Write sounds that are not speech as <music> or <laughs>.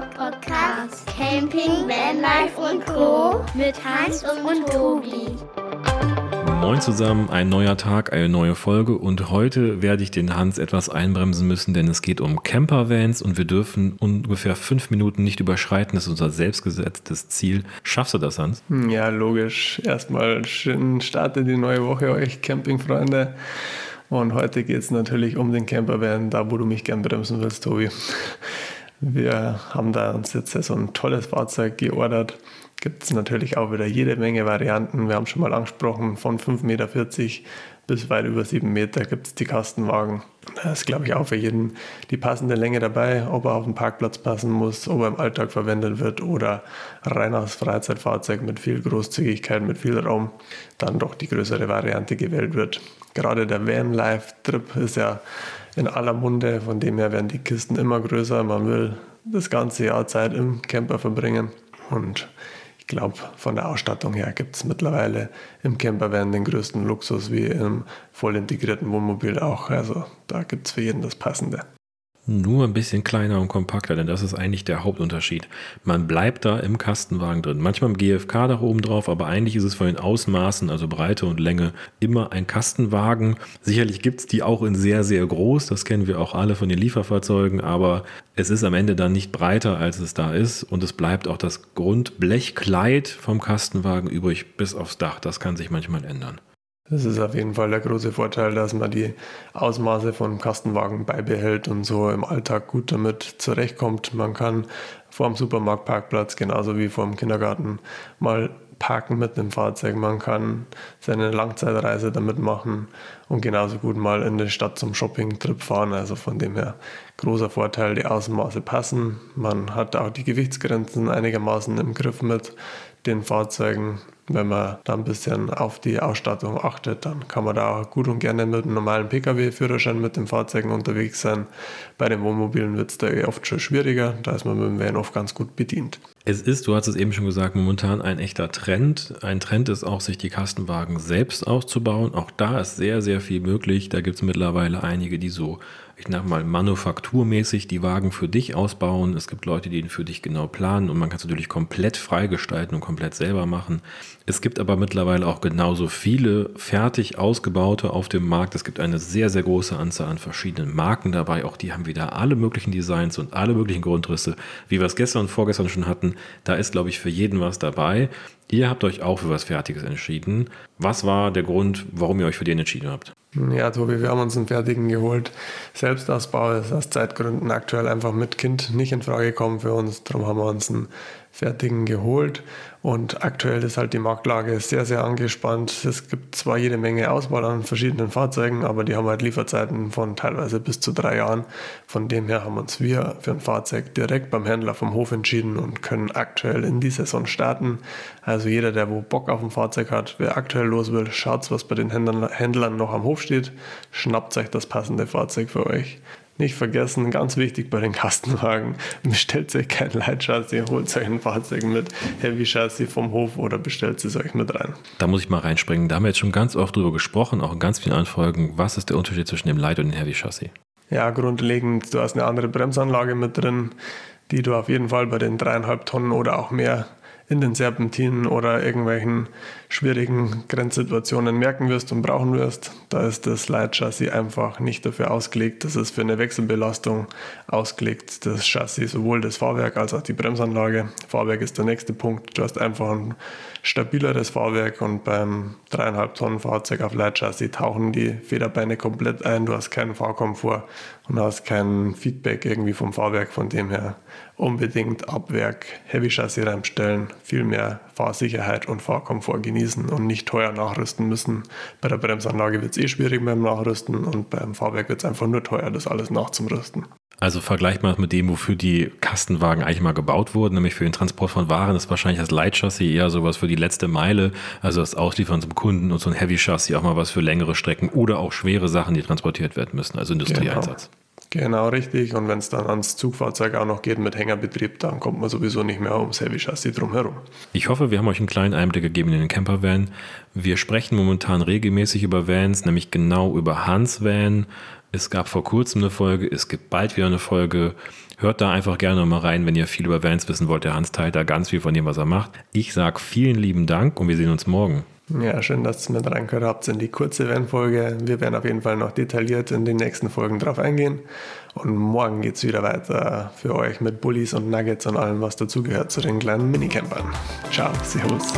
Podcast Camping, Vanlife und Co. mit Hans und Tobi. Moin zusammen, ein neuer Tag, eine neue Folge und heute werde ich den Hans etwas einbremsen müssen, denn es geht um Campervans und wir dürfen ungefähr fünf Minuten nicht überschreiten. Das ist unser selbstgesetztes Ziel. Schaffst du das, Hans? Ja, logisch. Erstmal schön startet die neue Woche euch Campingfreunde. Und heute geht es natürlich um den Campervan, da wo du mich gern bremsen willst, Tobi. Wir haben da uns jetzt so ein tolles Fahrzeug geordert. Gibt es natürlich auch wieder jede Menge Varianten. Wir haben schon mal angesprochen, von 5,40 Meter bis weit über 7 Meter gibt es die Kastenwagen. Da ist, glaube ich, auch für jeden die passende Länge dabei, ob er auf den Parkplatz passen muss, ob er im Alltag verwendet wird oder rein als Freizeitfahrzeug mit viel Großzügigkeit, mit viel Raum, dann doch die größere Variante gewählt wird. Gerade der Van-Life-Trip ist ja in aller Munde, von dem her werden die Kisten immer größer. Man will das ganze Jahr Zeit im Camper verbringen und ich glaube, von der Ausstattung her gibt es mittlerweile im Campervan den größten Luxus wie im voll integrierten Wohnmobil auch. Also da gibt es für jeden das Passende nur ein bisschen kleiner und kompakter, denn das ist eigentlich der Hauptunterschied. Man bleibt da im Kastenwagen drin. Manchmal im GFK da oben drauf, aber eigentlich ist es von den Ausmaßen, also Breite und Länge, immer ein Kastenwagen. Sicherlich gibt es die auch in sehr, sehr groß, das kennen wir auch alle von den Lieferfahrzeugen, aber es ist am Ende dann nicht breiter, als es da ist und es bleibt auch das Grundblechkleid vom Kastenwagen übrig bis aufs Dach. Das kann sich manchmal ändern. Das ist auf jeden Fall der große Vorteil, dass man die Ausmaße von Kastenwagen beibehält und so im Alltag gut damit zurechtkommt. Man kann vor dem Supermarktparkplatz genauso wie vor dem Kindergarten mal parken mit dem Fahrzeug. Man kann seine Langzeitreise damit machen und genauso gut mal in die Stadt zum Shopping-Trip fahren. Also von dem her großer Vorteil, die Außenmaße passen. Man hat auch die Gewichtsgrenzen einigermaßen im Griff mit den Fahrzeugen. Wenn man da ein bisschen auf die Ausstattung achtet, dann kann man da auch gut und gerne mit einem normalen Pkw-Führerschein mit den Fahrzeugen unterwegs sein. Bei den Wohnmobilen wird es da eh oft schon schwieriger, da ist man mit dem Van oft ganz gut bedient. Es ist, du hast es eben schon gesagt, momentan ein echter Trend. Ein Trend ist auch, sich die Kastenwagen selbst auszubauen. Auch da ist sehr, sehr viel möglich. Da gibt es mittlerweile einige, die so ich sag mal, manufakturmäßig die Wagen für dich ausbauen. Es gibt Leute, die ihn für dich genau planen und man kann es natürlich komplett freigestalten und komplett selber machen. Es gibt aber mittlerweile auch genauso viele fertig ausgebaute auf dem Markt. Es gibt eine sehr, sehr große Anzahl an verschiedenen Marken dabei. Auch die haben wieder alle möglichen Designs und alle möglichen Grundrisse, wie wir es gestern und vorgestern schon hatten. Da ist, glaube ich, für jeden was dabei. Ihr habt euch auch für was Fertiges entschieden. Was war der Grund, warum ihr euch für den entschieden habt? Ja, Tobi, wir haben uns einen fertigen geholt. Selbstausbau ist aus Zeitgründen aktuell einfach mit Kind nicht in Frage gekommen für uns. Darum haben wir uns einen fertigen geholt. Und aktuell ist halt die Marktlage sehr, sehr angespannt. Es gibt zwar jede Menge Auswahl an verschiedenen Fahrzeugen, aber die haben halt Lieferzeiten von teilweise bis zu drei Jahren. Von dem her haben uns wir für ein Fahrzeug direkt beim Händler vom Hof entschieden und können aktuell in die Saison starten. Also jeder, der wo Bock auf ein Fahrzeug hat, wer aktuell los will, schaut, was bei den Händlern noch am Hof steht, schnappt euch das passende Fahrzeug für euch. Nicht vergessen, ganz wichtig bei den Kastenwagen, <laughs> bestellt euch kein Leitchassis, holt euch ein Fahrzeug mit Heavy Chassis vom Hof oder bestellt es euch mit rein. Da muss ich mal reinspringen. Da haben wir jetzt schon ganz oft drüber gesprochen, auch in ganz vielen Anfolgen. Was ist der Unterschied zwischen dem Light und dem Heavy Chassis? Ja, grundlegend, du hast eine andere Bremsanlage mit drin, die du auf jeden Fall bei den dreieinhalb Tonnen oder auch mehr in den Serpentinen oder irgendwelchen schwierigen Grenzsituationen merken wirst und brauchen wirst. Da ist das Leitchassis einfach nicht dafür ausgelegt. Das ist für eine Wechselbelastung ausgelegt. Das Chassis, sowohl das Fahrwerk als auch die Bremsanlage. Fahrwerk ist der nächste Punkt. Du hast einfach ein stabileres Fahrwerk und beim 3,5 Tonnen Fahrzeug auf Leitchassis tauchen die Federbeine komplett ein. Du hast keinen Fahrkomfort und hast kein Feedback irgendwie vom Fahrwerk. Von dem her unbedingt ab Werk Heavy Chassis reinstellen, viel mehr Fahrsicherheit und Fahrkomfort genießen und nicht teuer nachrüsten müssen. Bei der Bremsanlage wird es eh schwierig beim Nachrüsten und beim Fahrwerk wird es einfach nur teuer, das alles nachzurüsten. Also vergleichbar mit dem, wofür die Kastenwagen eigentlich mal gebaut wurden, nämlich für den Transport von Waren, ist wahrscheinlich das Leitchassis eher sowas für die letzte Meile, also das Ausliefern zum Kunden und so ein Heavy Chassis auch mal was für längere Strecken oder auch schwere Sachen, die transportiert werden müssen, also Industrieeinsatz. Genau. Genau, richtig. Und wenn es dann ans Zugfahrzeug auch noch geht mit Hängerbetrieb, dann kommt man sowieso nicht mehr ums Heavy Chassis drumherum. Ich hoffe, wir haben euch einen kleinen Einblick gegeben in den Campervan. Wir sprechen momentan regelmäßig über Vans, nämlich genau über Hans Van. Es gab vor kurzem eine Folge, es gibt bald wieder eine Folge. Hört da einfach gerne mal rein, wenn ihr viel über Vans wissen wollt. Der Hans teilt da ganz viel von dem, was er macht. Ich sage vielen lieben Dank und wir sehen uns morgen. Ja, schön, dass ihr mit reingehört habt in die kurze Van-Folge. Wir werden auf jeden Fall noch detailliert in den nächsten Folgen drauf eingehen. Und morgen geht es wieder weiter für euch mit Bullies und Nuggets und allem, was dazugehört zu den kleinen Minicampern. Ciao, Servus.